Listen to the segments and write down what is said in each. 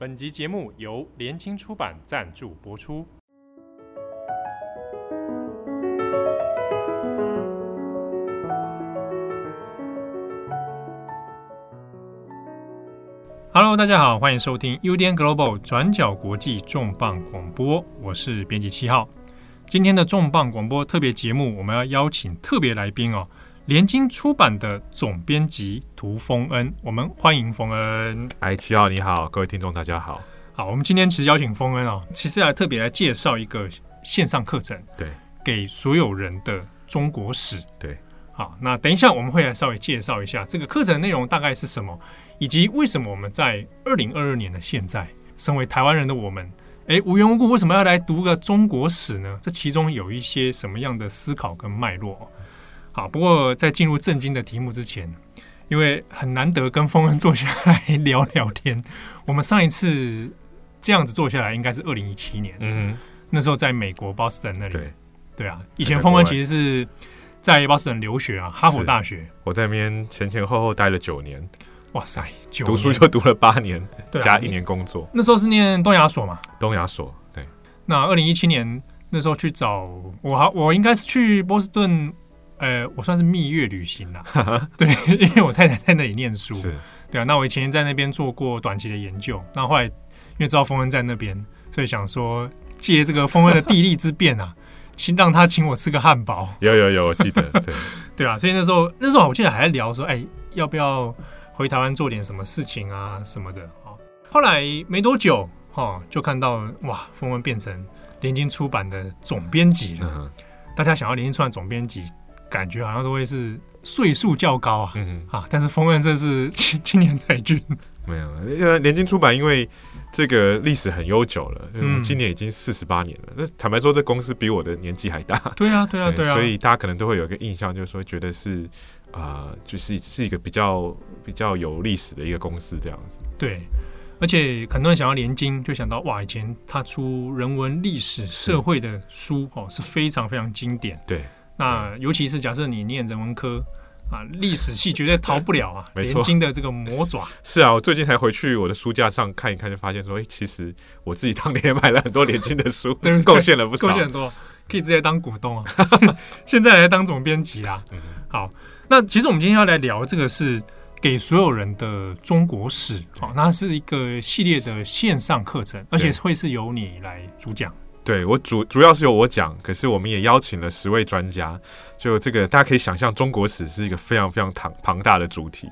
本集节目由联经出版赞助播出。Hello，大家好，欢迎收听 UDN Global 转角国际重磅广播，我是编辑七号。今天的重磅广播特别节目，我们要邀请特别来宾哦。联经出版的总编辑涂丰恩，我们欢迎丰恩。哎，七号你好，各位听众大家好。好，我们今天其实邀请丰恩哦，其实来特别来介绍一个线上课程，对，给所有人的中国史。对，好，那等一下我们会来稍微介绍一下这个课程内容大概是什么，以及为什么我们在二零二二年的现在，身为台湾人的我们，哎，无缘无故为什么要来读个中国史呢？这其中有一些什么样的思考跟脉络？好，不过在进入正经的题目之前，因为很难得跟峰恩坐下来 聊聊天。我们上一次这样子坐下来，应该是二零一七年。嗯，那时候在美国波士顿那里。对，对啊，以前峰恩其实是在波士顿留学啊，哈佛大学。我在那边前前后后待了九年。哇塞，九读书就读了八年，加一年工作。那时候是念东亚所嘛？东亚所，对。那二零一七年那时候去找我，好，我应该是去波士顿。呃，我算是蜜月旅行啦，对，因为我太太在那里念书，是对啊。那我以前在那边做过短期的研究，那后来因为知道丰恩在那边，所以想说借这个丰恩的地利之便啊，请让他请我吃个汉堡。有有有，我记得，对对啊。所以那时候那时候我记得还在聊说，哎，要不要回台湾做点什么事情啊什么的啊。后来没多久，哦，就看到哇，丰恩变成联经出版的总编辑了。嗯、大家想要联经出版总编辑。感觉好像都会是岁数较高啊，嗯啊，但是丰恩这是 青青年才俊，没有，因为联经出版因为这个历史很悠久了，嗯，今年已经四十八年了。那坦白说，这公司比我的年纪还大，对啊，对啊，对啊，所以大家可能都会有一个印象，就是说觉得是啊、呃，就是是一个比较比较有历史的一个公司这样子。对，而且很多人想要联经，就想到哇，以前他出人文、历史、社会的书哦，是非常非常经典，对。那尤其是假设你念人文科啊，历史系绝对逃不了啊，连经的这个魔爪。是啊，我最近才回去我的书架上看一看，就发现说，哎、欸，其实我自己当年也买了很多连经的书，贡献了不少，贡献很多，可以直接当股东啊。现在来当总编辑啦。好，那其实我们今天要来聊这个是给所有人的中国史，好，那是一个系列的线上课程，而且会是由你来主讲。对，我主主要是由我讲，可是我们也邀请了十位专家。就这个，大家可以想象，中国史是一个非常非常庞庞大的主题。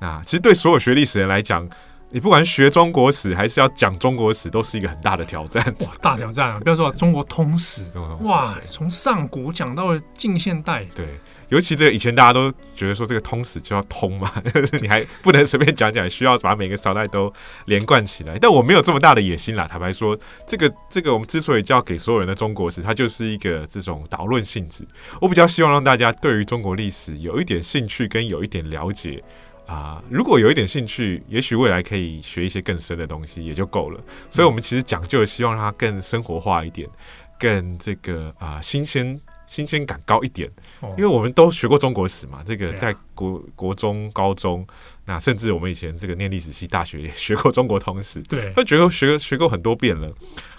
那其实对所有学历史人来讲，你不管学中国史还是要讲中国史，都是一个很大的挑战。哇，大挑战啊！不要说中国通史，哇，从上古讲到了近现代，对。尤其这个以前大家都觉得说这个通史就要通嘛，就 是你还不能随便讲讲，需要把每个朝代都连贯起来。但我没有这么大的野心啦，坦白说，这个这个我们之所以叫给所有人的中国史，它就是一个这种导论性质。我比较希望让大家对于中国历史有一点兴趣跟有一点了解啊、呃。如果有一点兴趣，也许未来可以学一些更深的东西也就够了。所以我们其实讲究希望让它更生活化一点，更这个啊、呃、新鲜。新鲜感高一点，因为我们都学过中国史嘛。这个在国国中、高中，那甚至我们以前这个念历史系，大学也学过中国通史，对，都觉得学学过很多遍了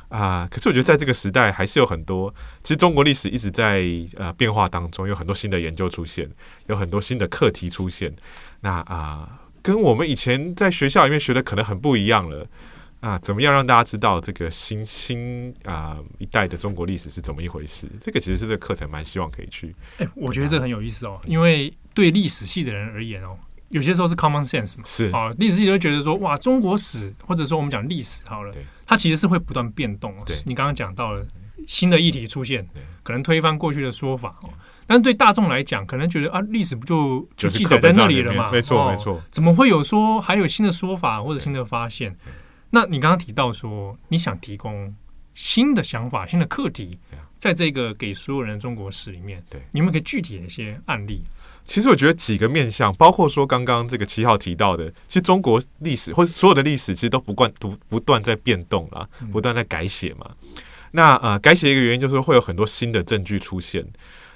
啊、呃。可是我觉得在这个时代，还是有很多，其实中国历史一直在呃变化当中，有很多新的研究出现，有很多新的课题出现。那啊、呃，跟我们以前在学校里面学的可能很不一样了。啊，怎么样让大家知道这个新新啊一代的中国历史是怎么一回事？这个其实是这个课程蛮希望可以去。哎、欸，我觉得这很有意思哦，因为对历史系的人而言哦，有些时候是 common sense 嘛，是啊，历史系会觉得说，哇，中国史或者说我们讲历史好了，它其实是会不断变动。对，你刚刚讲到了新的议题出现，可能推翻过去的说法哦。但是对大众来讲，可能觉得啊，历史不就就记载在那里了嘛？没错，没错。怎么会有说还有新的说法或者新的发现？那你刚刚提到说，你想提供新的想法、新的课题，在这个给所有人的中国史里面，对，你们可以具体的一些案例。其实我觉得几个面向，包括说刚刚这个七号提到的，其实中国历史或者所有的历史，其实都不断不不断在变动啦，不断在改写嘛。嗯、那呃，改写一个原因就是会有很多新的证据出现，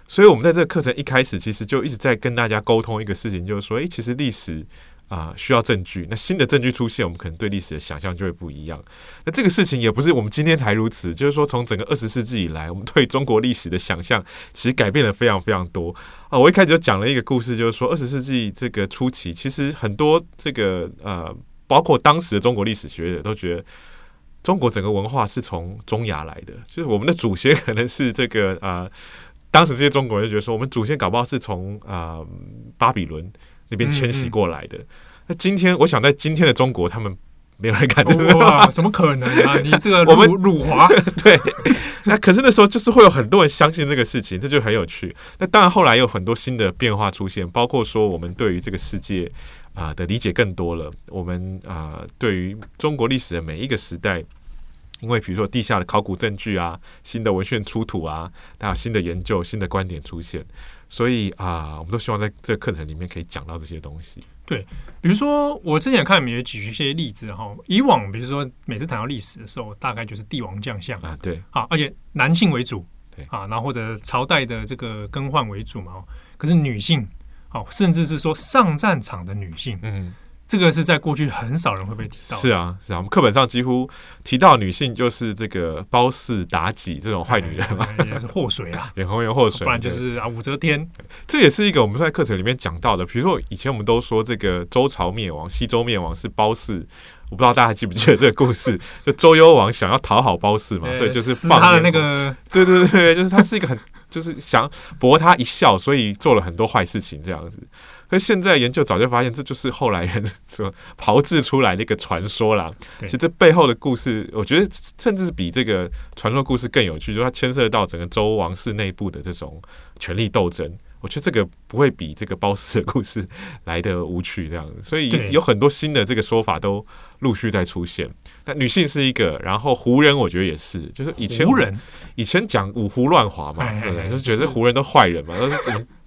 所以我们在这个课程一开始，其实就一直在跟大家沟通一个事情，就是说，诶，其实历史。啊、需要证据。那新的证据出现，我们可能对历史的想象就会不一样。那这个事情也不是我们今天才如此，就是说从整个二十世纪以来，我们对中国历史的想象其实改变了非常非常多啊。我一开始就讲了一个故事，就是说二十世纪这个初期，其实很多这个呃，包括当时的中国历史学者都觉得，中国整个文化是从中亚来的，就是我们的祖先可能是这个、呃，当时这些中国人就觉得说，我们祖先搞不好是从啊、巴比伦。那边迁徙过来的，嗯嗯，那今天我想在今天的中国，他们没有人敢、哦、哇，怎么可能啊？你这个 我们辱华 对，那可是那时候就是会有很多人相信这个事情，这就很有趣。那当然后来有很多新的变化出现，包括说我们对于这个世界啊、呃、的理解更多了，我们啊、呃、对于中国历史的每一个时代，因为比如说地下的考古证据啊，新的文献出土啊，还有新的研究、新的观点出现。所以啊，我们都希望在这个课程里面可以讲到这些东西。对，比如说我之前看你们也举一些例子哈。以往比如说每次谈到历史的时候，大概就是帝王将相啊，对啊，而且男性为主，对啊，然后或者朝代的这个更换为主嘛。可是女性，哦，甚至是说上战场的女性，嗯。这个是在过去很少人会被提到。是啊，是啊，我们课本上几乎提到女性就是这个褒姒、妲己这种坏女人嘛，也是祸水啊，脸红颜祸水，不然就是啊武则天。这也是一个我们在课程里面讲到的。比如说以前我们都说这个周朝灭亡、西周灭亡是褒姒，我不知道大家还记不记得这个故事？就周幽王想要讨好褒姒嘛，所以就是放他的那个，对对对，就是他是一个很就是想博他一笑，所以做了很多坏事情这样子。可是现在研究早就发现，这就是后来人说炮制出来的一个传说啦。其实这背后的故事，我觉得甚至比这个传说故事更有趣，就是它牵涉到整个周王室内部的这种权力斗争。我觉得这个不会比这个褒姒的故事来的无趣，这样子，所以有很多新的这个说法都陆续在出现。那女性是一个，然后胡人我觉得也是，就是以前胡人以前讲五胡乱华嘛，对不对？就觉得胡人都坏人嘛，都是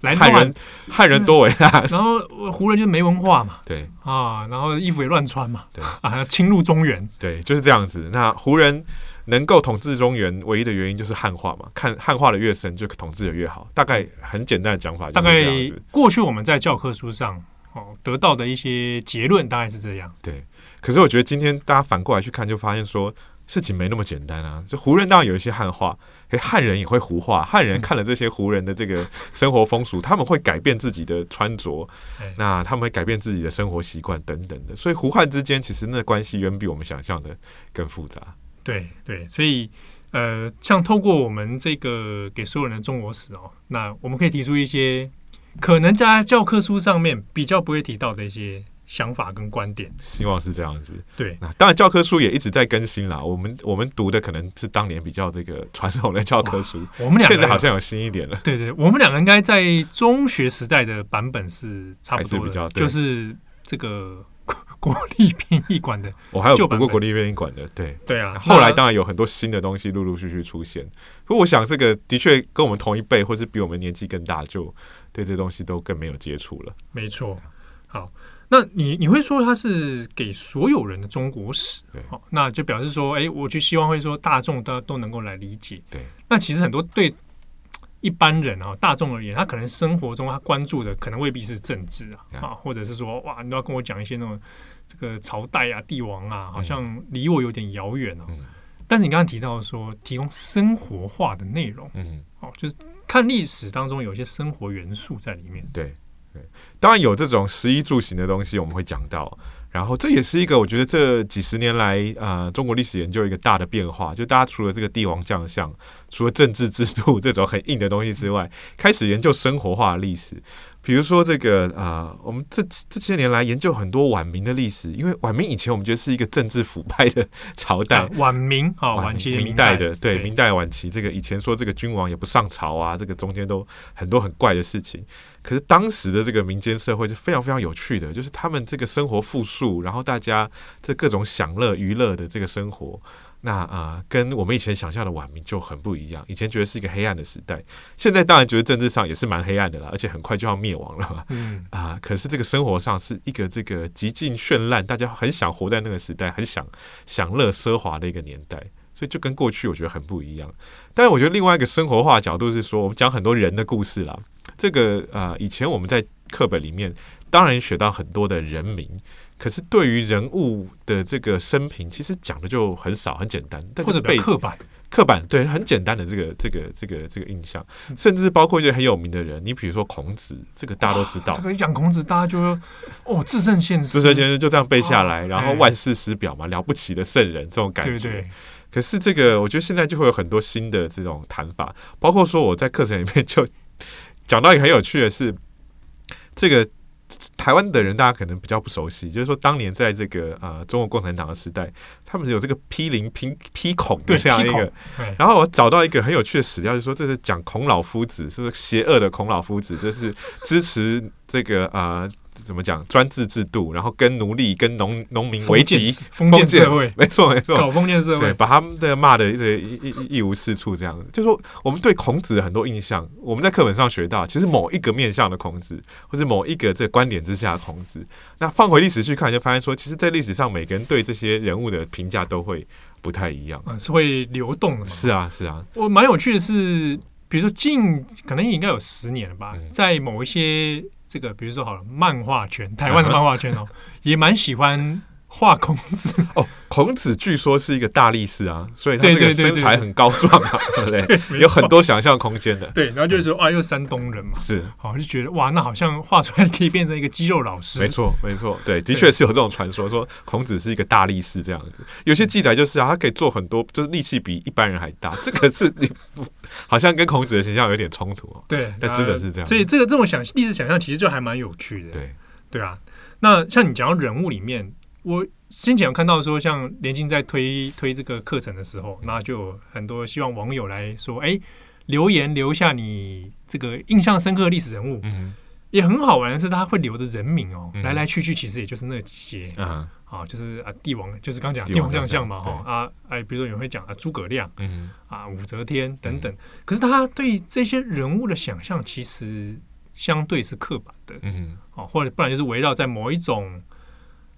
来汉人汉人多伟大，然后胡人就没文化嘛，对啊，然后衣服也乱穿嘛，对啊，侵入中原，对，就是这样子。那胡人。能够统治中原，唯一的原因就是汉化嘛。看汉化的越深，就统治的越好。大概很简单的讲法，大概过去我们在教科书上哦得到的一些结论，大概是这样。对，可是我觉得今天大家反过来去看，就发现说事情没那么简单啊。就胡人当然有一些汉化，诶，汉人也会胡化。汉人看了这些胡人的这个生活风俗，他们会改变自己的穿着，那他们会改变自己的生活习惯等等的。所以胡汉之间其实那关系远比我们想象的更复杂。对对，所以呃，像透过我们这个给所有人的中国史哦，那我们可以提出一些可能在教科书上面比较不会提到的一些想法跟观点。希望是这样子。对，那当然教科书也一直在更新啦。我们我们读的可能是当年比较这个 传统的教科书，我们两个 现在好像有新一点了。对对，我们两个应该在中学时代的版本是差不多的，比较就是这个。国立编译馆的，我还有读过国立编译馆的，对对啊。后来当然有很多新的东西陆陆续续出现，不过我想这个的确跟我们同一辈，或是比我们年纪更大，就对这东西都更没有接触了。没错。好，那你你会说它是给所有人的中国史？对，好，那就表示说，哎，我就希望会说大众都都能够来理解。对，那其实很多对。一般人啊，大众而言，他可能生活中他关注的可能未必是政治啊，啊，或者是说，哇，你都要跟我讲一些那种这个朝代啊、帝王啊，好像离我有点遥远哦。但是你刚刚提到说，提供生活化的内容，嗯，哦，就是看历史当中有一些生活元素在里面。对，对，当然有这种食衣住行的东西，我们会讲到。然后这也是一个我觉得这几十年来啊、呃，中国历史研究一个大的变化，就大家除了这个帝王将相，除了政治制度这种很硬的东西之外，开始研究生活化的历史。比如说这个啊、呃，我们这这些年来研究很多晚明的历史，因为晚明以前我们觉得是一个政治腐败的朝代。晚明啊，晚期明代的，对，明代晚期这个以前说这个君王也不上朝啊，这个中间都很多很怪的事情。可是当时的这个民间社会是非常非常有趣的，就是他们这个生活富庶，然后大家这各种享乐娱乐的这个生活。那啊、呃，跟我们以前想象的晚明就很不一样。以前觉得是一个黑暗的时代，现在当然觉得政治上也是蛮黑暗的啦，而且很快就要灭亡了嘛。嗯啊、呃，可是这个生活上是一个这个极尽绚烂，大家很想活在那个时代，很想享乐奢华的一个年代，所以就跟过去我觉得很不一样。但是我觉得另外一个生活化的角度是说，我们讲很多人的故事啦。这个啊、呃，以前我们在课本里面当然学到很多的人名，可是对于人物的这个生平，其实讲的就很少，很简单，但是或者被刻板。刻板对，很简单的这个这个这个这个印象，甚至包括一些很有名的人，你比如说孔子，这个大家都知道。这个一讲孔子，大家就说哦，至圣先师，至圣先师就这样背下来，哦、然后万世师表嘛，了不起的圣人这种感觉。对对。可是这个，我觉得现在就会有很多新的这种谈法，包括说我在课程里面就讲到一个很有趣的是，这个。台湾的人大家可能比较不熟悉，就是说当年在这个呃中国共产党的时代，他们有这个批林批批孔的这样一个，然后我找到一个很有趣的史料，就是说这是讲孔老夫子，是不是邪恶的孔老夫子？就是支持这个啊。呃怎么讲专制制度，然后跟奴隶、跟农农民为敌，封建社会，没错没错，搞封建社会，对，把他们的骂的一一一无是处，这样子。就是说我们对孔子的很多印象，我们在课本上学到，其实某一个面向的孔子，或是某一个这个观点之下的孔子，那放回历史去看，就发现说，其实，在历史上每个人对这些人物的评价都会不太一样，嗯，是会流动的。是啊，是啊。我蛮有趣的是，比如说近可能应该有十年了吧，嗯，在某一些。这个比如说好了，漫画圈，台湾的漫画圈哦，也蛮喜欢画孔子哦。孔子据说是一个大力士啊，所以他这个身材很高壮啊，对不对？对，有很多想象空间的。对，然后就是说啊，又山东人嘛，是，好就觉得哇，那好像画出来可以变成一个肌肉老师。没错，没错，对，的确是有这种传说，说孔子是一个大力士这样子。有些记载就是啊，他可以做很多，就是力气比一般人还大。这个是你好像跟孔子的形象有点冲突哦。对，但真的是这样。所以这个这种想历史想象其实就还蛮有趣的。对，对啊。那像你讲到人物里面，我。先前有看到说，像连经在推推这个课程的时候，那就很多希望网友来说，哎，留言留下你这个印象深刻的历史人物，嗯，也很好玩的是，他会留的人名哦，嗯，来来去去其实也就是那几些，嗯，啊，就是啊帝王，就是刚讲帝王将相嘛，哈啊，哎，比如说有人会讲啊诸葛亮，嗯，啊武则天等等，嗯，可是他对这些人物的想象其实相对是刻板的，嗯，啊，或者不然就是围绕在某一种。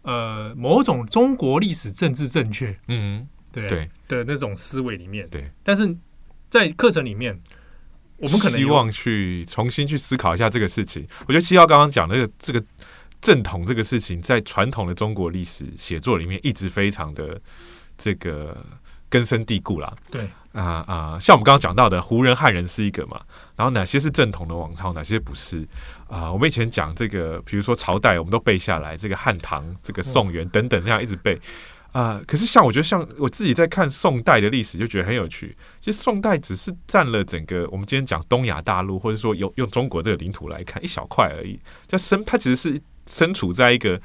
呃，某种中国历史政治正确，嗯，对对的那种思维里面，对。但是在课程里面，我们可能希望去重新去思考一下这个事情。我觉得七号刚刚讲的这个正统这个事情，在传统的中国历史写作里面，一直非常的这个。根深蒂固啦，对啊啊、呃，像我们刚刚讲到的，胡人、汉人是一个嘛，然后哪些是正统的王朝，哪些不是啊、呃？我们以前讲这个，比如说朝代，我们都背下来，这个汉唐、这个宋元等等，这样一直背啊、呃。可是像我觉得，像我自己在看宋代的历史，就觉得很有趣。其实宋代只是占了整个我们今天讲东亚大陆，或者说用用中国这个领土来看，一小块而已。叫生，它其实是。身处在一个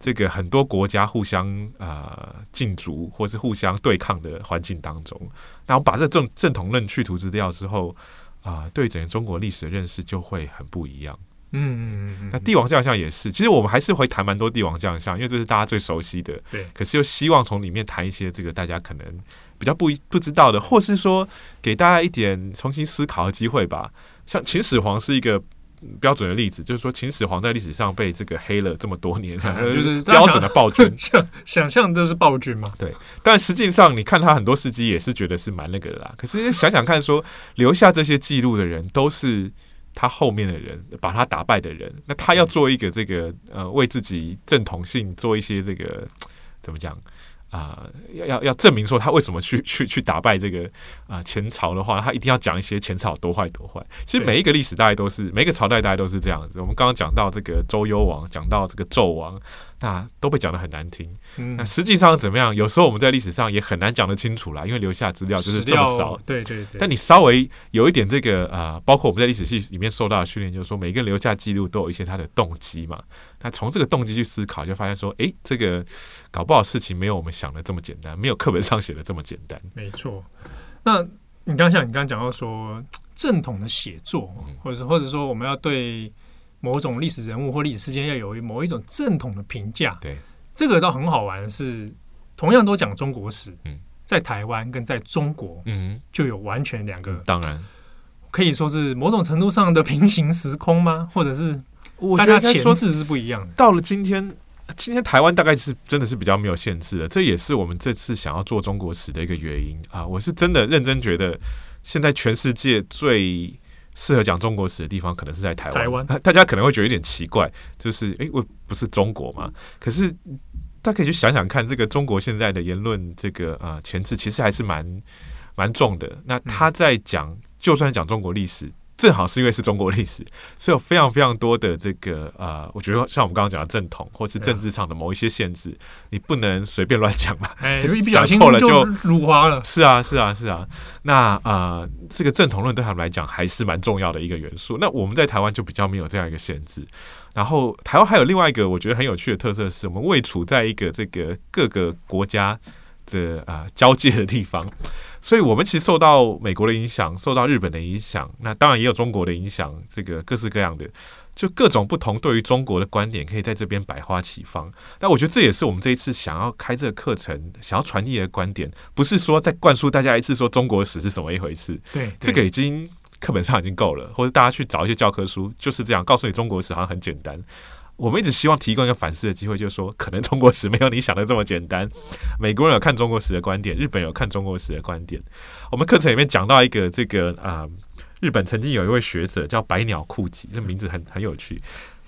这个很多国家互相啊竞逐或是互相对抗的环境当中，那我把这正正统论去除之掉之后啊、呃，对整个中国历史的认识就会很不一样。嗯嗯嗯。那帝王将相也是，其实我们还是会谈蛮多帝王将相，因为这是大家最熟悉的。对。可是又希望从里面谈一些这个大家可能比较不不知道的，或是说给大家一点重新思考的机会吧。像秦始皇是一个。标准的例子就是说，秦始皇在历史上被这个黑了这么多年，嗯、就是标准的暴君，想想象都是暴君嘛。对，但实际上你看他很多事迹，也是觉得是蛮那个的啦。可是想想看，说留下这些记录的人，都是他后面的人，把他打败的人。那他要做一个这个呃，为自己正统性做一些这个怎么讲？啊，要要要证明说他为什么去 去去打败这个啊、呃、前朝的话，他一定要讲一些前朝多坏多坏。其实每一个历史大概都是每一个朝代大概都是这样子。我们刚刚讲到这个周幽王，讲到这个纣王。那都被讲得很难听，嗯，那实际上怎么样？有时候我们在历史上也很难讲得清楚啦，因为留下资料就是这么少。对对对。但你稍微有一点这个啊、呃，包括我们在历史系里面受到的训练，就是说每个人留下记录都有一些他的动机嘛。那从这个动机去思考，就发现说，诶，这个搞不好事情没有我们想的这么简单，没有课本上写的这么简单。没错。那你刚像你刚刚讲到说正统的写作，或者是或者说我们要对。某种历史人物或历史事件要有某一种正统的评价，对，这个倒很好玩。是同样都讲中国史，嗯，在台湾跟在中国，嗯，就有完全两个，当然可以说是某种程度上的平行时空吗？或者是大家前世是不一样的。到了今天，今天台湾大概是真的是比较没有限制的，这也是我们这次想要做中国史的一个原因啊！我是真的认真觉得，现在全世界最适合讲中国史的地方，可能是在台湾。台湾，大家可能会觉得有点奇怪，就是诶，我不是中国吗？可是大家可以去想想看，这个中国现在的言论，这个啊、呃、前置其实还是蛮蛮重的。那他在讲，嗯、就算讲中国历史。正好是因为是中国历史，所以有非常非常多的这个呃，我觉得像我们刚刚讲的正统或是政治上的某一些限制，你不能随便乱讲嘛。哎，一不小心错了就辱华了。是啊，是啊，是啊。那呃，这个正统论对他们来讲还是蛮重要的一个元素。那我们在台湾就比较没有这样一个限制。然后台湾还有另外一个我觉得很有趣的特色，是我们位处在一个这个各个国家的啊、呃、交界的地方。所以，我们其实受到美国的影响，受到日本的影响，那当然也有中国的影响，这个各式各样的，就各种不同对于中国的观点，可以在这边百花齐放。那我觉得这也是我们这一次想要开这个课程，想要传递的观点，不是说再灌输大家一次说中国史是什么一回事。对，这个已经课本上已经够了，或者大家去找一些教科书，就是这样告诉你中国史好像很简单。我们一直希望提供一个反思的机会，就是说，可能中国史没有你想的这么简单。美国人有看中国史的观点，日本有看中国史的观点。我们课程里面讲到一个这个啊、日本曾经有一位学者叫百鸟库吉，这名字很很有趣。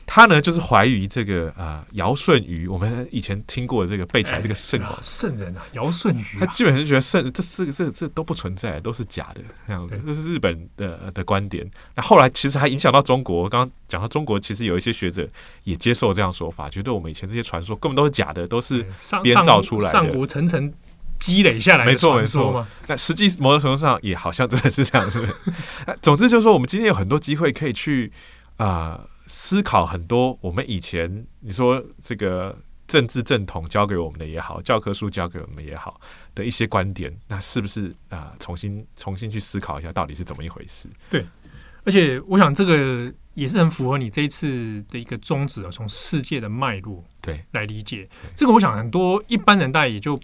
他呢，就是怀疑这个啊，尧舜禹，我们以前听过的这个背起来这个圣圣人啊，尧舜禹，他基本上觉得圣这四个这这都不存在，都是假的这样子，这是日本的的观点。那后来其实还影响到中国，刚刚讲到中国，其实有一些学者也接受这样说法，觉得我们以前这些传说根本都是假的，都是编造出来的，上古层层积累下来的传说嘛。那实际某种程度上也好像真的是这样子。总之就是说，我们今天有很多机会可以去啊。呃思考很多，我们以前你说这个政治正统教给我们的也好，教科书教给我们也好的一些观点，那是不是啊、呃？重新重新去思考一下，到底是怎么一回事？对，而且我想这个也是很符合你这一次的一个宗旨啊，从世界的脉络对来理解这个。我想很多一般人大家也就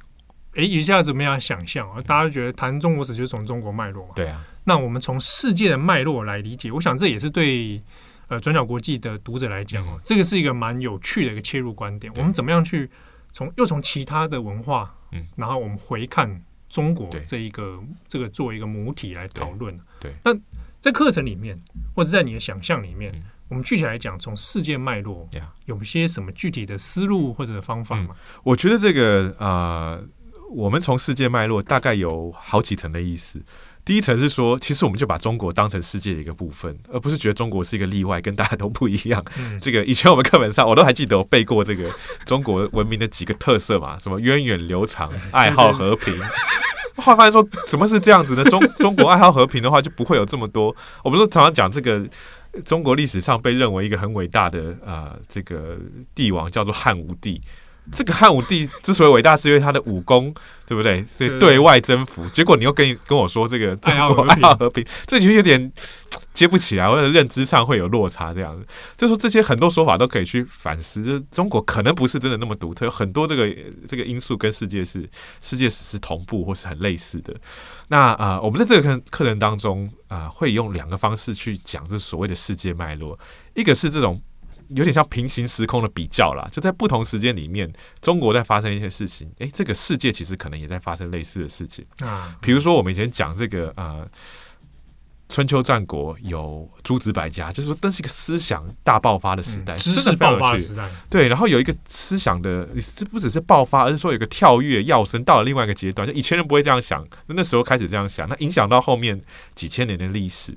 诶一下子没有想象啊，大家觉得谈中国史就是从中国脉络嘛？对啊。那我们从世界的脉络来理解，我想这也是对。呃，转角国际的读者来讲哦，这个是一个蛮有趣的一个切入观点。我们怎么样去从又从其他的文化，嗯，然后我们回看中国这一个这个作为一个母体来讨论。对，那在课程里面，或者在你的想象里面，我们具体来讲，从世界脉络，有些什么具体的思路或者方法吗？我觉得这个呃，我们从世界脉络大概有好几层的意思。第一层是说，其实我们就把中国当成世界的一个部分，而不是觉得中国是一个例外，跟大家都不一样。嗯、这个以前我们课本上我都还记得，我背过这个中国文明的几个特色嘛，什么源远流长、爱好和平。后来发现说，怎么是这样子呢？中中国爱好和平的话，就不会有这么多。我们都常常讲这个中国历史上被认为一个很伟大的啊、呃，这个帝王叫做汉武帝。这个汉武帝之所以伟大，是因为他的武功，对不对？所以对外征服。结果你又跟跟我说这个中国爱好和平，这就有点接不起来，或者认知上会有落差。这样子，就说这些很多说法都可以去反思。就是中国可能不是真的那么独特，有很多这个这个因素跟世界是世界史是同步或是很类似的。那啊、呃，我们在这个课课程当中啊、呃，会用两个方式去讲这所谓的世界脉络，一个是这种。有点像平行时空的比较啦，就在不同时间里面，中国在发生一些事情，诶，这个世界其实可能也在发生类似的事情啊。比如说，我们以前讲这个呃，春秋战国有诸子百家，就是说，那是一个思想大爆发的时代，知识爆发的时代。对，然后有一个思想的，这不只是爆发，而是说有一个跳跃跃升到了另外一个阶段。就以前人不会这样想，那时候开始这样想，那影响到后面几千年的历史。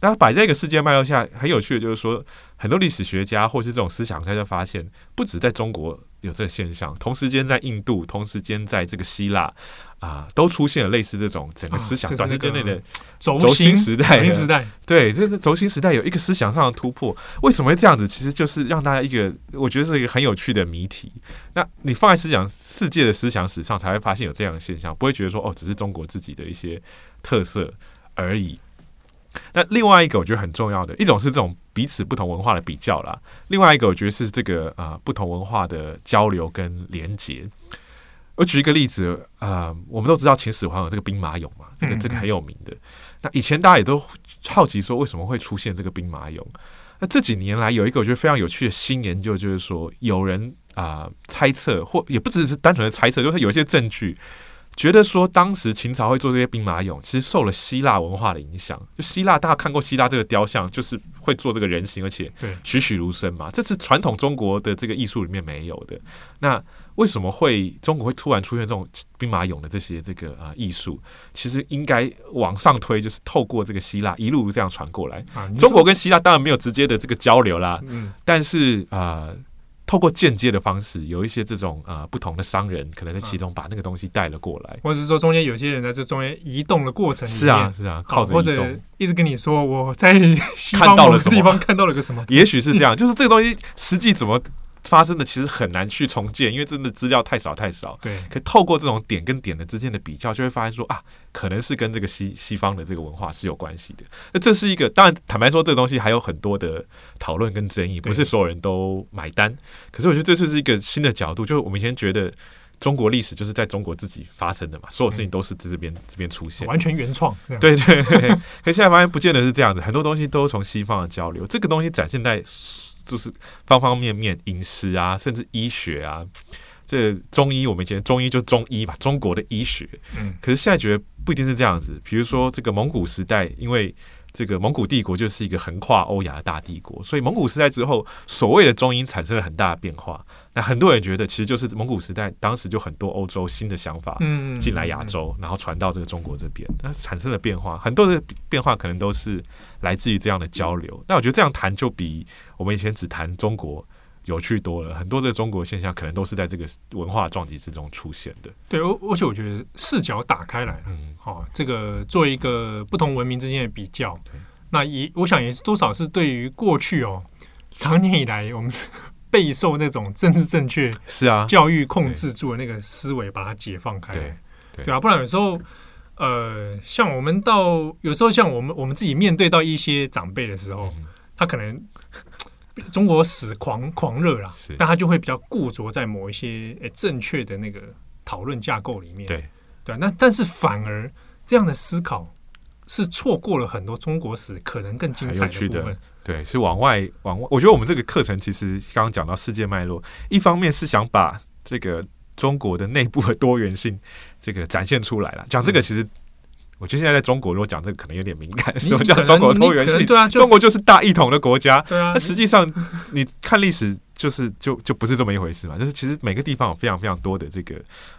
那摆在一个世界脉络下，很有趣的就是说，很多历史学家或是这种思想家就发现，不止在中国有这个现象，同时间在印度，同时间在这个希腊啊，都出现了类似这种整个思想短时间内的轴心时代。轴心时代，对，这个轴心时代有一个思想上的突破，为什么会这样子？其实就是让大家一个，我觉得是一个很有趣的谜题。那你放在思想世界的思想史上，才会发现有这样的现象，不会觉得说哦，只是中国自己的一些特色而已。那另外一个我觉得很重要的一种是这种彼此不同文化的比较啦，另外一个我觉得是这个啊、呃、不同文化的交流跟连结。我举一个例子啊、呃，我们都知道秦始皇有这个兵马俑嘛，这个这个很有名的。那以前大家也都好奇说为什么会出现这个兵马俑？那这几年来有一个我觉得非常有趣的新研究，就是说有人啊、呃、猜测，或也不只是单纯的猜测，就是有一些证据。觉得说当时秦朝会做这些兵马俑，其实受了希腊文化的影响。就希腊，大家看过希腊这个雕像，就是会做这个人形，而且栩栩如生嘛。这是传统中国的这个艺术里面没有的。那为什么会中国会突然出现这种兵马俑的这些这个啊艺术？其实应该往上推，就是透过这个希腊一路这样传过来。啊、中国跟希腊当然没有直接的这个交流啦，嗯、但是啊。呃透过间接的方式，有一些这种啊、呃、不同的商人，可能在其中把那个东西带了过来，或者是说中间有些人在这中间移动的过程里面，是啊是啊，靠着或者一直跟你说我在看到了什么地方看到了个什么，也许是这样，就是这个东西实际怎么。发生的其实很难去重建，因为真的资料太少太少。对，可以透过这种点跟点的之间的比较，就会发现说啊，可能是跟这个西西方的这个文化是有关系的。那这是一个，当然坦白说，这个东西还有很多的讨论跟争议，不是所有人都买单。可是我觉得这就是一个新的角度，就是我们以前觉得中国历史就是在中国自己发生的嘛，所有事情都是在这边、嗯、这边出现，完全原创。对对对，可现在发现不见得是这样子，很多东西都从西方的交流，这个东西展现在。就是方方面面，饮食啊，甚至医学啊，这中医我们以前中医就是中医嘛，中国的医学。嗯，可是现在觉得不一定是这样子。比如说这个蒙古时代，因为这个蒙古帝国就是一个横跨欧亚的大帝国，所以蒙古时代之后，所谓的中英产生了很大的变化。那很多人觉得，其实就是蒙古时代当时就很多欧洲新的想法进来亚洲，然后传到这个中国这边，那产生了变化。很多的变化可能都是来自于这样的交流。那我觉得这样谈就比我们以前只谈中国有趣多了。很多的中国现象可能都是在这个文化撞击之中出现的。对，而而且我觉得视角打开来，嗯，好，这个做一个不同文明之间的比较。那也我想也是多少是对于过去哦，长年以来我们 备受那种政治正确是啊教育控制住的那个思维，把它解放开来，对对，对啊，不然有时候呃，像我们到有时候像我们我们自己面对到一些长辈的时候，嗯、他可能中国史狂狂热啦，但他就会比较固着在某一些诶、欸、正确的那个讨论架构里面，对对啊，那但是反而这样的思考是错过了很多中国史可能更精彩的部分。对，是往外往外。我觉得我们这个课程其实刚刚讲到世界脉络，一方面是想把这个中国的内部的多元性这个展现出来了。讲这个其实，我觉得现在在中国如果讲这个可能有点敏感。什么叫中国多元性？对啊，中国就是大一统的国家。对啊，那实际上你看历史，就是就就不是这么一回事嘛。就是其实每个地方有非常非常多的这个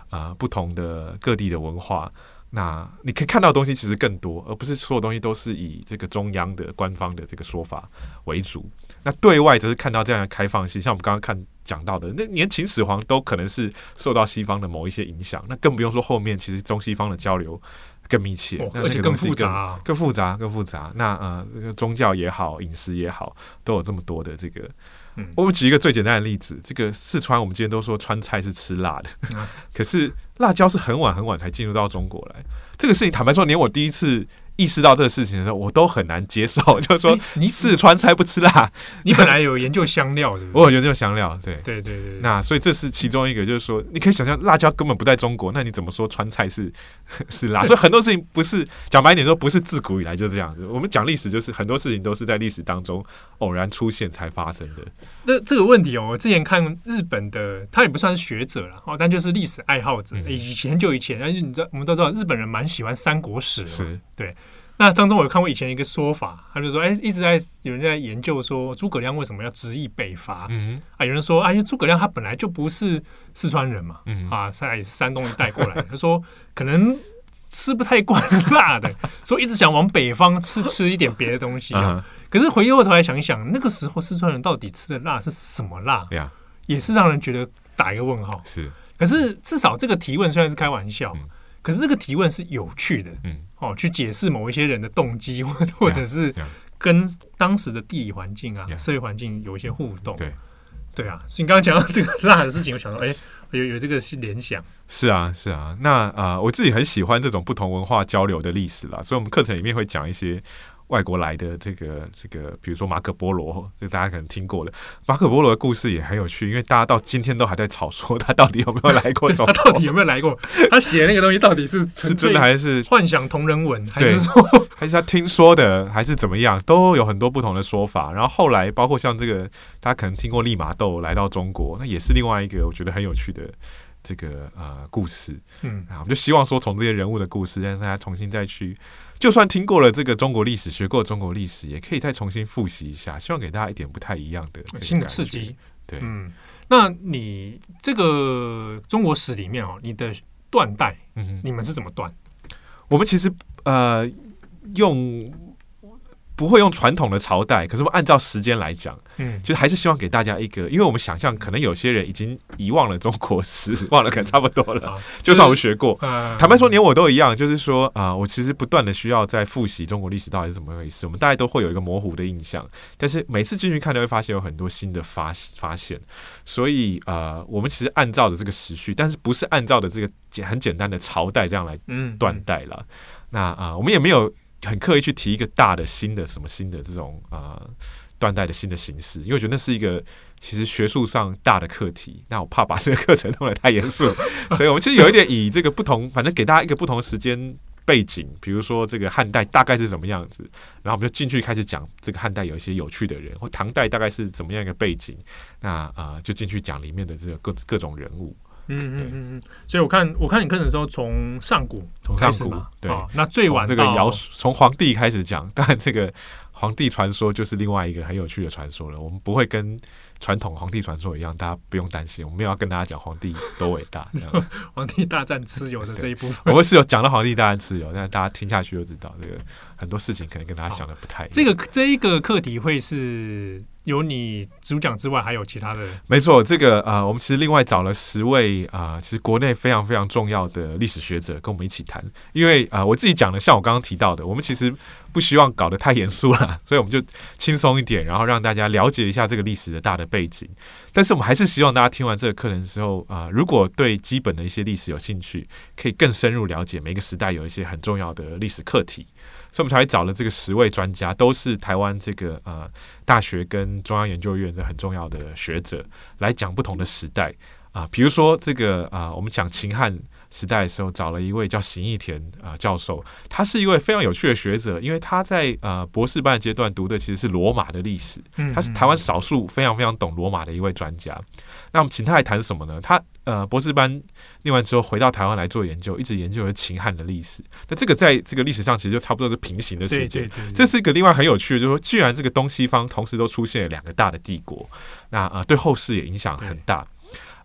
啊、呃、不同的各地的文化。那你可以看到的东西其实更多，而不是所有东西都是以这个中央的官方的这个说法为主。那对外则是看到这样的开放性，像我们刚刚看讲到的，那连秦始皇都可能是受到西方的某一些影响。那更不用说后面，其实中西方的交流更密切，哦、而且更复杂、啊，更复杂，更复杂。那呃，宗教也好，饮食也好，都有这么多的这个。嗯、我们举一个最简单的例子，这个四川，我们今天都说川菜是吃辣的，嗯、可是辣椒是很晚很晚才进入到中国来。这个事情坦白说，连我第一次。意识到这个事情的时候，我都很难接受。就是说，你四川菜不吃辣，你本来有研究香料的，我有研究香料，对对对对。那所以这是其中一个，就是说，你可以想象，辣椒根本不在中国，那你怎么说川菜是 是辣？所以很多事情不是讲白一点说，不是自古以来就这样子。我们讲历史，就是很多事情都是在历史当中偶然出现才发生的。那这个问题哦，我之前看日本的，他也不算是学者了哦，但就是历史爱好者。以前就以前，而且你知道，我们都知道日本人蛮喜欢三国史的，是对。那当中我有看过以前一个说法，他就说，哎，一直在有人在研究说诸葛亮为什么要执意北伐？嗯啊，有人说，啊，因为诸葛亮他本来就不是四川人嘛，嗯、啊，他也是山东一带过来的。他说可能吃不太惯辣的，所以一直想往北方吃吃一点别的东西啊。嗯、可是回过头来想一想，那个时候四川人到底吃的辣是什么辣？嗯、也是让人觉得打一个问号。是，可是至少这个提问虽然是开玩笑。嗯可是这个提问是有趣的，嗯，哦，去解释某一些人的动机，或 或者是跟当时的地理环境啊、社会环境有一些互动，对，对啊。所以你刚刚讲到这个辣的事情，我想到，哎，有有这个联想。是啊，是啊。那啊、呃，我自己很喜欢这种不同文化交流的历史啦，所以我们课程里面会讲一些。外国来的这个这个，比如说马可波罗，这大家可能听过了。马可波罗的故事也很有趣，因为大家到今天都还在吵说他到底有没有来过中国，他到底有没有来过？他写的那个东西到底是是真的还是幻想同人文，还是说 还是他听说的，还是怎么样？都有很多不同的说法。然后后来包括像这个，大家可能听过利玛窦来到中国，那也是另外一个我觉得很有趣的这个呃故事，嗯啊，我们就希望说从这些人物的故事，让大家重新再去，就算听过了这个中国历史，学过中国历史，也可以再重新复习一下，希望给大家一点不太一样的新的刺激。对，嗯，那你这个中国史里面哦，你的断代，嗯，你们是怎么断？我们其实呃用。不会用传统的朝代，可是我们按照时间来讲，嗯，就还是希望给大家一个，因为我们想象可能有些人已经遗忘了中国史，忘了可能差不多了。就算我们学过，坦白说，连我都一样，就是说啊，我其实不断的需要在复习中国历史到底是怎么回事。我们大家都会有一个模糊的印象，但是每次进去看都会发现有很多新的发发现。所以呃，我们其实按照的这个时序，但是不是按照的这个简很简单的朝代这样来断代了。那啊，我们也没有。很刻意去提一个大的新的什么新的这种啊断代的新的形式，因为我觉得那是一个其实学术上大的课题。那我怕把这个课程弄得太严肃，所以我们其实有一点以这个不同，反正给大家一个不同时间背景，比如说这个汉代大概是什么样子，然后我们就进去开始讲这个汉代有一些有趣的人，或唐代大概是怎么样一个背景，那啊就进去讲里面的这个各各种人物。嗯嗯嗯嗯，所以我看我看你课程的时候，从上古从上古对、哦，那最晚这个尧从皇帝开始讲，当然这个皇帝传说就是另外一个很有趣的传说了。我们不会跟传统皇帝传说一样，大家不用担心，我们没有要跟大家讲皇帝多伟大，皇帝大战蚩尤的这一部分，我们是有讲到皇帝大战蚩尤，但是大家听下去就知道，这个很多事情可能跟大家想的不太一样。这个这一个课题会是。有你主讲之外，还有其他的？没错，这个啊、呃，我们其实另外找了十位啊、呃，其实国内非常非常重要的历史学者跟我们一起谈。因为啊、呃，我自己讲的，像我刚刚提到的，我们其实不希望搞得太严肃了，所以我们就轻松一点，然后让大家了解一下这个历史的大的背景。但是我们还是希望大家听完这个课程之后啊、如果对基本的一些历史有兴趣，可以更深入了解每个时代有一些很重要的历史课题。所以，我们才找了这个十位专家，都是台湾这个呃大学跟中央研究院的很重要的学者，来讲不同的时代啊、比如说这个啊、我们讲秦汉时代的时候，找了一位叫邢义田啊、呃、教授，他是一位非常有趣的学者，因为他在呃博士班的阶段读的其实是罗马的历史，他是台湾少数非常非常懂罗马的一位专家。那我们请他来谈什么呢？他呃博士班念完之后回到台湾来做研究，一直研究的秦汉的历史。那这个在这个历史上其实就差不多是平行的时间。这是一个另外很有趣的，就是说，既然这个东西方同时都出现了两个大的帝国，那啊、呃、对后世也影响很大。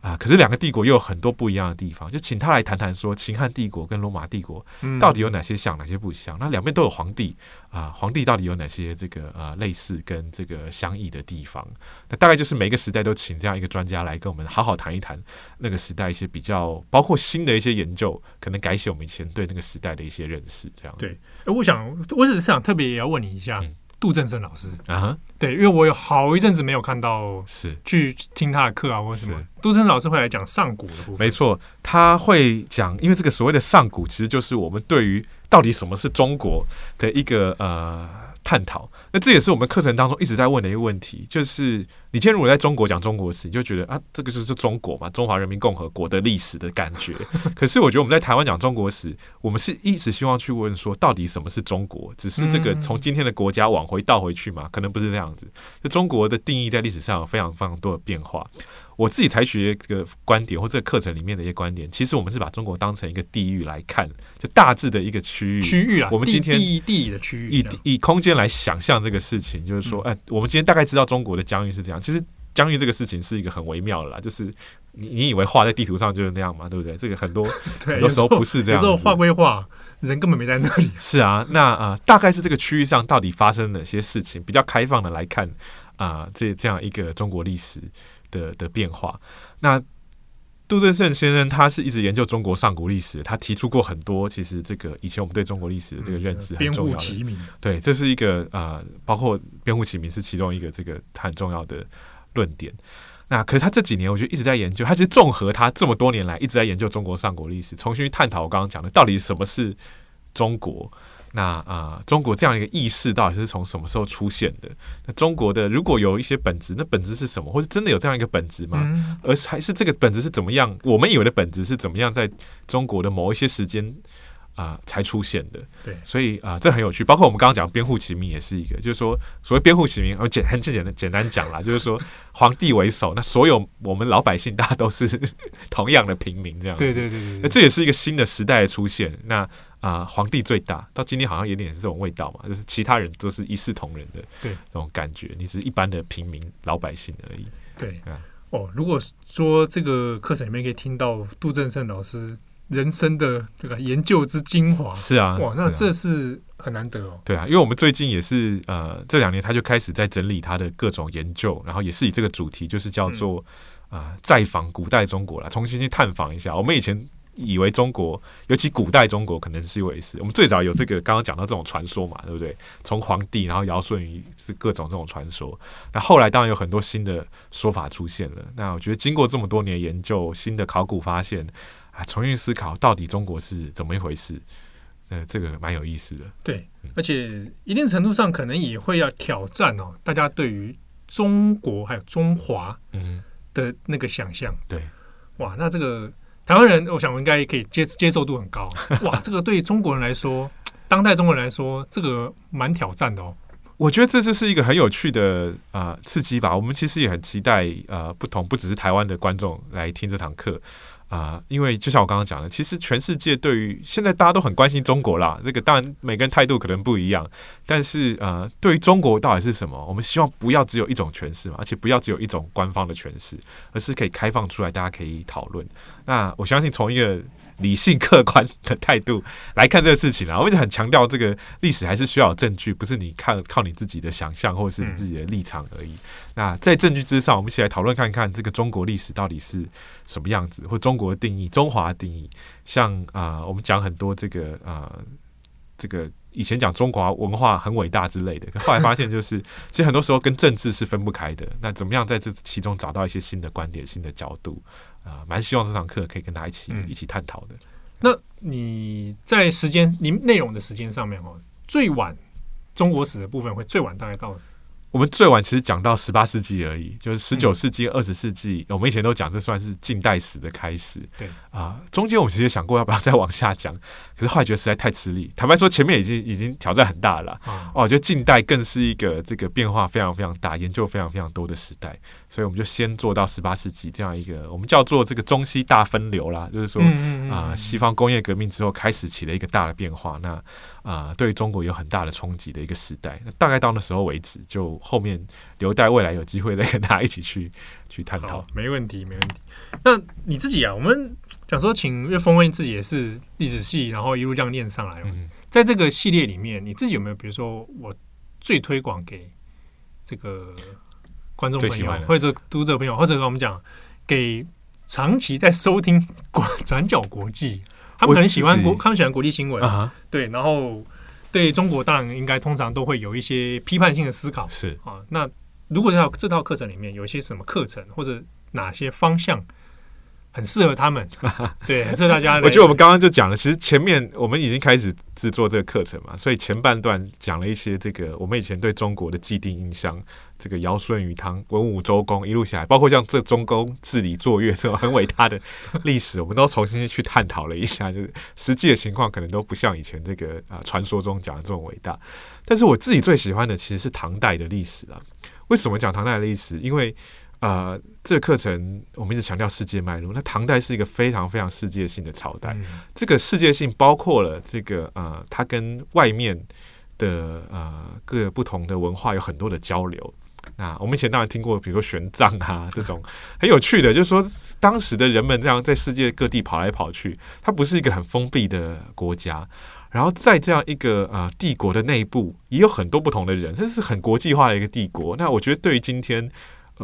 啊，可是两个帝国又有很多不一样的地方，就请他来谈谈说，秦汉帝国跟罗马帝国到底有哪些像，哪些不像？那两边都有皇帝啊，皇帝到底有哪些这个呃类似跟这个相异的地方？那大概就是每个时代都请这样一个专家来跟我们好好谈一谈那个时代一些比较，包括新的一些研究，可能改写我们以前对那个时代的一些认识。这样对，我想我只是想特别也要问你一下。嗯杜正生老师啊，对，因为我有好一阵子没有看到，是去听他的课啊，或者什么。杜正生老师会来讲上古的部分，没错，他会讲，因为这个所谓的上古，其实就是我们对于到底什么是中国的一个呃。探讨，那这也是我们课程当中一直在问的一个问题，就是你今天如果在中国讲中国史，你就觉得啊，这个就是中国嘛，中华人民共和国的历史的感觉。可是我觉得我们在台湾讲中国史，我们是一直希望去问说，到底什么是中国？只是这个从今天的国家往回倒回去嘛？可能不是这样子。就中国的定义在历史上有非常非常多的变化。我自己采取一个观点，或者课程里面的一些观点，其实我们是把中国当成一个地域来看，就大致的一个区域。区域啊，我们今天地地理的区域，以以空间来想象这个事情，就是说，哎、嗯，我们今天大概知道中国的疆域是这样。其实疆域这个事情是一个很微妙的啦，就是你你以为画在地图上就是那样嘛，对不对？这个很多 很多时候不是这样，有时候画归画，人根本没在那里。是啊，那啊、呃，大概是这个区域上到底发生哪些事情？比较开放的来看啊、呃，这这样一个中国历史的的变化。那杜正胜先生他是一直研究中国上古历史，他提出过很多，其实这个以前我们对中国历史的这个认知很重要的。对，这是一个啊、呃，包括编户齐名是其中一个这个很重要的论点。那可是他这几年我觉得一直在研究，他其实综合他这么多年来一直在研究中国上古历史，重新去探讨我刚刚讲的到底什么是中国。那啊、呃，中国这样一个意识到底是从什么时候出现的？那中国的如果有一些本质，那本质是什么？或是真的有这样一个本质吗？嗯、而是还是这个本质是怎么样？我们以为的本质是怎么样，在中国的某一些时间啊、呃、才出现的。对，所以啊、呃，这很有趣。包括我们刚刚讲编户齐民也是一个，就是说所谓编户齐民，我简很简单简单讲啦，就是说皇帝为首，那所有我们老百姓大家都是 同样的平民这样。对对对对，对，那这也是一个新的时代的出现。那啊、呃，皇帝最大，到今天好像有点是这种味道嘛，就是其他人都是一视同仁的，对这种感觉，你是一般的平民老百姓而已。对啊。哦，如果说这个课程里面可以听到杜正胜老师人生的这个研究之精华，是啊，哇，那这是很难得哦。对啊，因为我们最近也是呃，这两年他就开始在整理他的各种研究，然后也是以这个主题，就是叫做啊、再访古代中国啦，重新去探访一下我们以前。以为中国，尤其古代中国，可能是一回事。我们最早有这个，刚刚讲到这种传说嘛，对不对？从皇帝，然后尧舜禹，是各种这种传说。那后来当然有很多新的说法出现了。那我觉得经过这么多年研究，新的考古发现，啊，重新思考到底中国是怎么一回事，呃，这个蛮有意思的。对，而且一定程度上可能也会要挑战哦，大家对于中国还有中华嗯的那个想象。对，哇，那这个。台湾人，我想我应该可以接接受度很高。哇，这个对中国人来说，当代中国人来说，这个蛮挑战的哦。我觉得这就是一个很有趣的啊、呃、刺激吧。我们其实也很期待啊、呃，不同不只是台湾的观众来听这堂课。啊、因为就像我刚刚讲的，其实全世界对于现在大家都很关心中国啦。这个当然每个人态度可能不一样，但是呃，对于中国到底是什么，我们希望不要只有一种诠释嘛，而且不要只有一种官方的诠释，而是可以开放出来，大家可以讨论。那我相信从一个。理性客观的态度来看这个事情啊，我一直很强调这个历史还是需要有证据，不是你看靠你自己的想象或者是你自己的立场而已。那在证据之上，我们一起来讨论看看这个中国历史到底是什么样子，或中国的定义、中华定义。像啊、我们讲很多这个啊、这个以前讲中华文化很伟大之类的，后来发现就是 其实很多时候跟政治是分不开的。那怎么样在这其中找到一些新的观点、新的角度？啊，蛮希望这堂课可以跟大家一起、嗯、一起探讨的。那你在时间、你内容的时间上面哦，最晚中国史的部分会最晚大概到。我们最晚其实讲到十八世纪而已，就是十九世纪、二十世纪、嗯，我们以前都讲这算是近代史的开始。对啊，中间我们其实想过要不要再往下讲，可是后来觉得实在太吃力。坦白说，前面已经已经挑战很大了。啊，哦，我觉得近代更是一个这个变化非常非常大、研究非常非常多的时代，所以我们就先做到十八世纪这样一个我们叫做这个中西大分流啦，就是说啊，西方工业革命之后开始起了一个大的变化。那啊，对中国有很大的冲击的一个时代，那大概到那时候为止，就后面留待未来有机会再跟大家一起去 去探讨。没问题，没问题。那你自己啊，我们讲说，请岳峰问自己也是历史系，然后一路这样念上来。嗯，在这个系列里面，你自己有没有，比如说我最推广给这个观众朋友，或者读者朋友，或者跟我们讲，给长期在收听国转角国际。他们很喜欢国，他们喜欢国际新闻，uh -huh. 对，然后对中国当然应该通常都会有一些批判性的思考，是啊。那如果这套这套课程里面有一些什么课程或者哪些方向？很适合他们，对，很适合大家。我觉得我们刚刚就讲了，其实前面我们已经开始制作这个课程嘛，所以前半段讲了一些这个我们以前对中国的既定印象，这个尧舜禹汤文武周公一路下来，包括像这中宫治理坐月这种很伟大的历史，我们都重新去探讨了一下，就是实际的情况可能都不像以前这个啊传说中讲的这么伟大。但是我自己最喜欢的其实是唐代的历史啊。为什么讲唐代的历史？因为啊、呃，这个课程我们一直强调世界脉络。那唐代是一个非常非常世界性的朝代，嗯、这个世界性包括了这个呃，它跟外面的呃各个不同的文化有很多的交流。那我们以前当然听过，比如说玄奘啊 这种很有趣的，就是说当时的人们这样在世界各地跑来跑去，它不是一个很封闭的国家。然后在这样一个呃帝国的内部，也有很多不同的人，这是很国际化的一个帝国。那我觉得对于今天。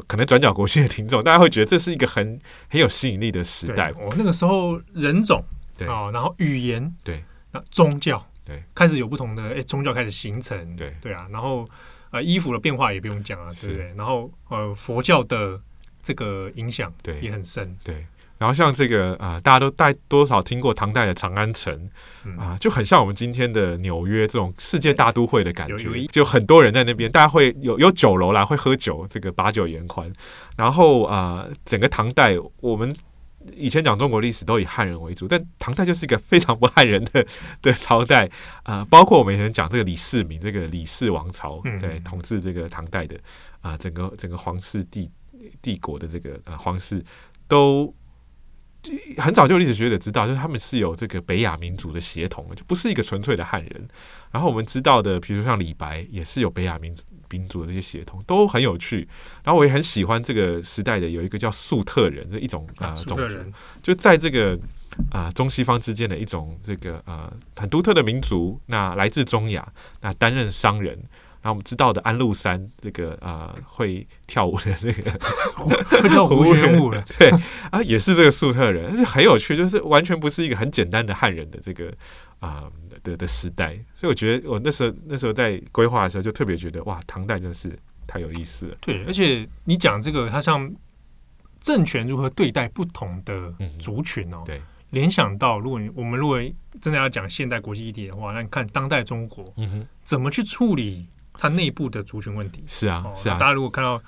可能转角国际的听众，大家会觉得这是一个很很有吸引力的时代。哦，那个时候人种对啊，然后语言对，那宗教对，开始有不同的哎宗教开始形成对对啊，然后呃衣服的变化也不用讲啊，对不对？然后呃佛教的这个影响对也很深对。然后像这个啊、呃，大家都带多少听过唐代的长安城啊、就很像我们今天的纽约这种世界大都会的感觉，就很多人在那边，大家会有有酒楼啦，会喝酒，这个把酒言欢。然后啊、呃，整个唐代我们以前讲中国历史都以汉人为主，但唐代就是一个非常不汉人的 的朝代啊、呃。包括我们以前讲这个李世民，这个李氏王朝在统治这个唐代的啊、呃，整个整个皇室帝帝国的这个皇室都。很早就历史学者知道，就是他们是有这个北亚民族的协同的，就不是一个纯粹的汉人。然后我们知道的，比如说像李白，也是有北亚民族民族的这些协同，都很有趣。然后我也很喜欢这个时代的有一个叫粟特人的一种啊种族，就在这个啊、呃、中西方之间的一种这个啊、呃、很独特的民族。那来自中亚，那担任商人。然后我们知道的安禄山这个啊、呃、会跳舞的这个 会跳胡旋舞的，对啊，也是这个粟特人，而且很有趣，就是完全不是一个很简单的汉人的这个啊、呃、的的时代。所以我觉得我那时候那时候在规划的时候，就特别觉得哇，唐代真的是太有意思了。对，而且你讲这个，它像政权如何对待不同的族群哦，嗯、对，联想到如果你我们如果真的要讲现代国际议题的话，那你看当代中国，怎么去处理？他内部的族群问题是啊，是啊。大家如果看到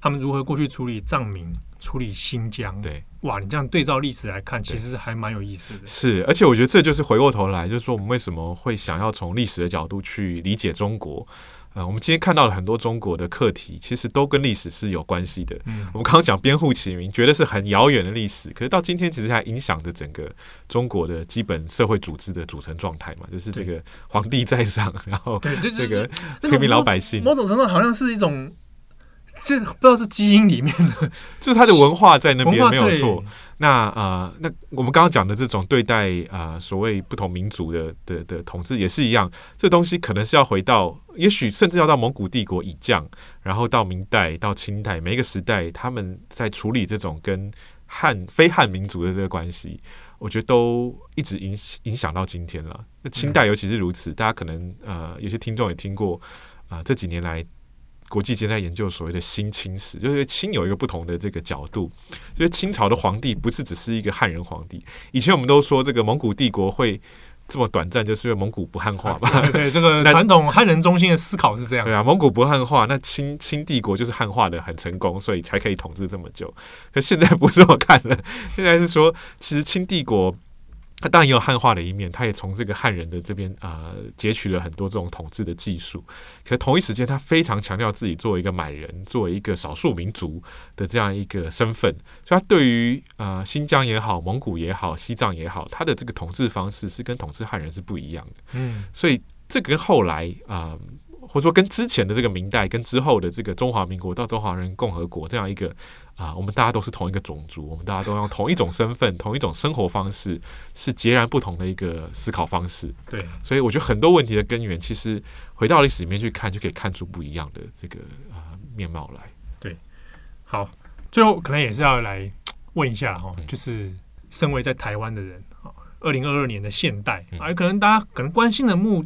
他们如何过去处理藏民、处理新疆，对，哇，你这样对照历史来看，其实是还蛮有意思的。是，而且我觉得这就是回过头来，就是说我们为什么会想要从历史的角度去理解中国。呃，我们今天看到了很多中国的课题，其实都跟历史是有关系的。嗯，我们刚刚讲编户齐民，觉得是很遥远的历史，可是到今天其实还影响着整个中国的基本社会组织的组成状态嘛，就是这个皇帝在上，然后这个平民老百姓，某种程度好像是一种，这不知道是基因里面的，就是他的文化在那边没有错。那呃，那我们刚刚讲的这种对待啊、呃，所谓不同民族的的的统治也是一样，这东西可能是要回到，也许甚至要到蒙古帝国以降，然后到明代到清代，每一个时代他们在处理这种跟汉非汉民族的这个关系，我觉得都一直影影响到今天了。那清代尤其是如此，大家可能呃有些听众也听过啊、这几年来。国际间在研究所谓的新清史，就是清有一个不同的这个角度，就是清朝的皇帝不是只是一个汉人皇帝。以前我们都说这个蒙古帝国会这么短暂，就是因为蒙古不汉化吧。对，对，这个传统汉人中心的思考是这样。对啊，蒙古不汉化，那清清帝国就是汉化的很成功，所以才可以统治这么久。可现在不是这么看了，现在是说其实清帝国。他当然也有汉化的一面，他也从这个汉人的这边啊、呃、截取了很多这种统治的技术。可是同一时间，他非常强调自己作为一个满人，作为一个少数民族的这样一个身份。所以，他对于啊、呃、新疆也好、蒙古也好、西藏也好，他的这个统治方式是跟统治汉人是不一样的。嗯，所以这跟后来啊。呃或者说，跟之前的这个明代，跟之后的这个中华民国到中华人民共和国这样一个啊，我们大家都是同一个种族，我们大家都用同一种身份、同一种生活方式，是截然不同的一个思考方式。对，所以我觉得很多问题的根源，其实回到历史里面去看，就可以看出不一样的这个啊面貌来。对，好，最后可能也是要来问一下哈，就是身为在台湾的人啊，二零二二年的现代，啊，可能大家可能关心的目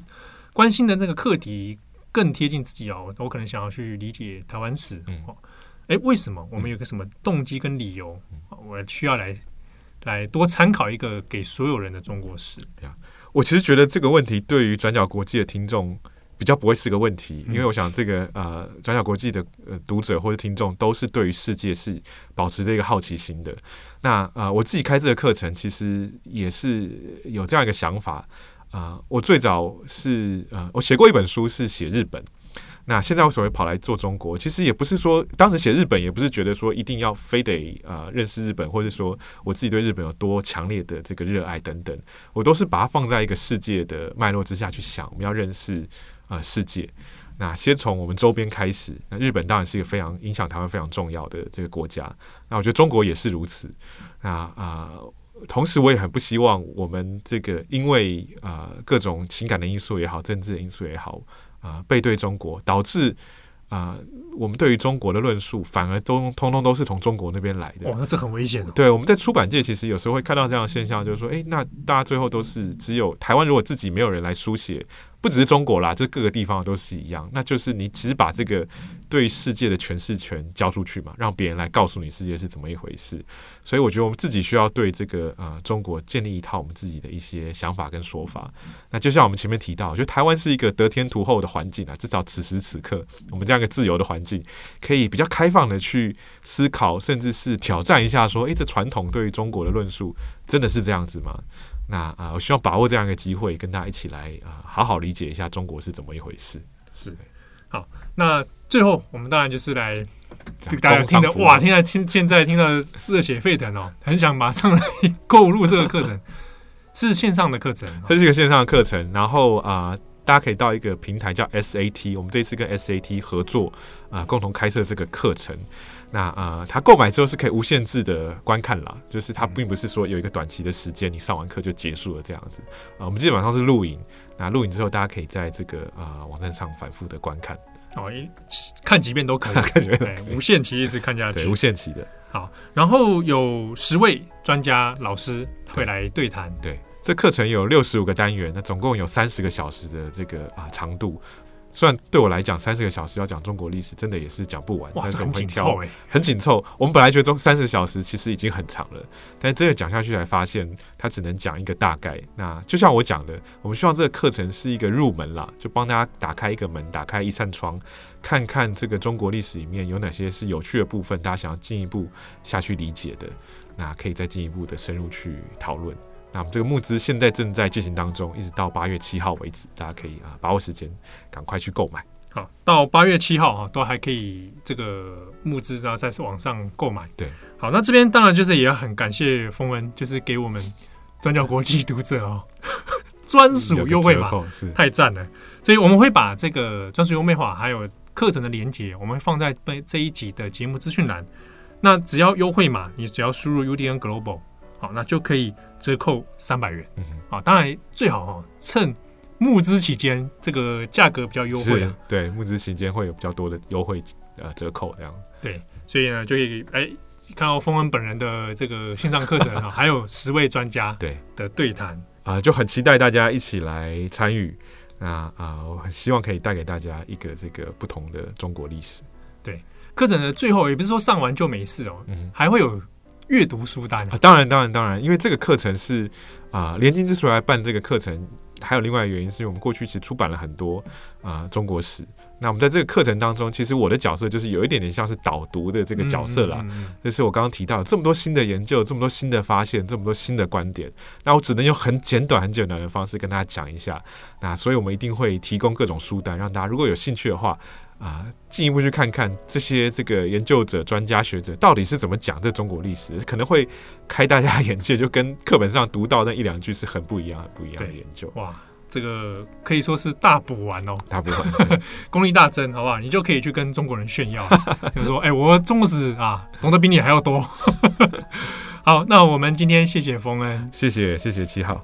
关心的那个课题。更贴近自己哦，我可能想要去理解台湾史。嗯，哎，为什么我们有个什么动机跟理由？我需要来来多参考一个给所有人的中国史。对啊，我其实觉得这个问题对于转角国际的听众比较不会是个问题，因为我想这个呃转角国际的呃读者或者听众都是对于世界是保持这个好奇心的。那啊、呃，我自己开这个课程其实也是有这样一个想法。啊、我最早是呃，我写过一本书是写日本。那现在我所谓跑来做中国，其实也不是说当时写日本，也不是觉得说一定要非得啊、呃、认识日本，或者说我自己对日本有多强烈的这个热爱等等。我都是把它放在一个世界的脉络之下去想，我们要认识啊、呃、世界。那先从我们周边开始，那日本当然是一个非常影响台湾非常重要的这个国家。那我觉得中国也是如此。那啊。同时，我也很不希望我们这个因为啊、各种情感的因素也好，政治的因素也好啊、背对中国，导致啊、我们对于中国的论述反而都通通都是从中国那边来的。哇，那这很危险的。对，我们在出版界其实有时候会看到这样的现象，就是说，诶，那大家最后都是只有台湾，如果自己没有人来书写，不只是中国啦，这各个地方都是一样，那就是你只把这个对世界的诠释权交出去嘛，让别人来告诉你世界是怎么一回事。所以我觉得我们自己需要对这个呃中国建立一套我们自己的一些想法跟说法。那就像我们前面提到，我觉得台湾是一个得天独厚的环境啊，至少此时此刻，我们这样一个自由的环境，可以比较开放的去思考，甚至是挑战一下，说，诶，这传统对于中国的论述真的是这样子吗？那啊、呃，我希望把握这样一个机会，跟大家一起来啊、呃，好好理解一下中国是怎么一回事。是，好，那最后我们当然就是来，这个大家听的哇，听在听现在听到热血沸腾哦，很想马上来 购入这个课程，是线上的课程，这是一个线上的课程，然后啊、呃，大家可以到一个平台叫 SAT，我们这次跟 SAT 合作啊、呃，共同开设这个课程。那呃，他购买之后是可以无限制的观看啦，就是他并不是说有一个短期的时间，你上完课就结束了这样子啊、呃。我们基本上是录影，那录影之后大家可以在这个啊、呃、网站上反复的观看。哦，看几遍都可以，看几遍对，无限期一直看下去，对，无限期的。好，然后有十位专家老师会来对谈，对，这课程有六十五个单元，那总共有三十个小时的这个啊长度。虽然对我来讲，三十个小时要讲中国历史，真的也是讲不完。哇，但是我们会挑很紧凑，很紧凑。我们本来觉得中三十个小时其实已经很长了，但是真的讲下去才发现，它只能讲一个大概。那就像我讲的，我们希望这个课程是一个入门啦，就帮大家打开一个门，打开一扇窗，看看这个中国历史里面有哪些是有趣的部分，大家想要进一步下去理解的，那可以再进一步的深入去讨论。那我们这个募资现在正在进行当中，一直到八月七号为止，大家可以啊把握时间，赶快去购买。好，到八月七号啊，都还可以这个募资，然后在网上购买。对，好，那这边当然就是也要很感谢丰恩，就是给我们转角国际读者哦 专属优惠码，是太赞了。所以我们会把这个专属优惠码还有课程的连接，我们会放在这一集的节目资讯栏。那只要优惠码，你只要输入 UDN Global，好，那就可以。折扣三百元，嗯哼，啊，当然最好哈，趁募资期间这个价格比较优惠啊，对，募资期间会有比较多的优惠呃折扣这样，对，所以呢就可以哎看到峰恩本人的这个线上课程啊，还有十位专家对。的对谈。啊，就很期待大家一起来参与，那啊，我很希望可以带给大家一个这个不同的中国历史，对，课程的最后也不是说上完就没事哦，嗯，还会有。阅读书单啊，当然，当然，当然，因为这个课程是啊，联经之所以来办这个课程，还有另外一个原因，是因为我们过去其实出版了很多啊中国史。那我们在这个课程当中，其实我的角色就是有一点点像是导读的这个角色啦。嗯嗯嗯、就是我刚刚提到这么多新的研究，这么多新的发现，这么多新的观点，那我只能用很简短、很简短的方式跟大家讲一下。那所以我们一定会提供各种书单，让大家如果有兴趣的话。啊，进一步去看看这些这个研究者、专家学者到底是怎么讲这中国历史，可能会开大家眼界，就跟课本上读到那一两句是很不一样、很不一样的研究。哇，这个可以说是大补完哦，大补完，功力大增，好不好？你就可以去跟中国人炫耀，就是说，哎、欸，我中国史啊，懂得比你还要多。好，那我们今天谢谢丰恩，谢谢谢谢七号。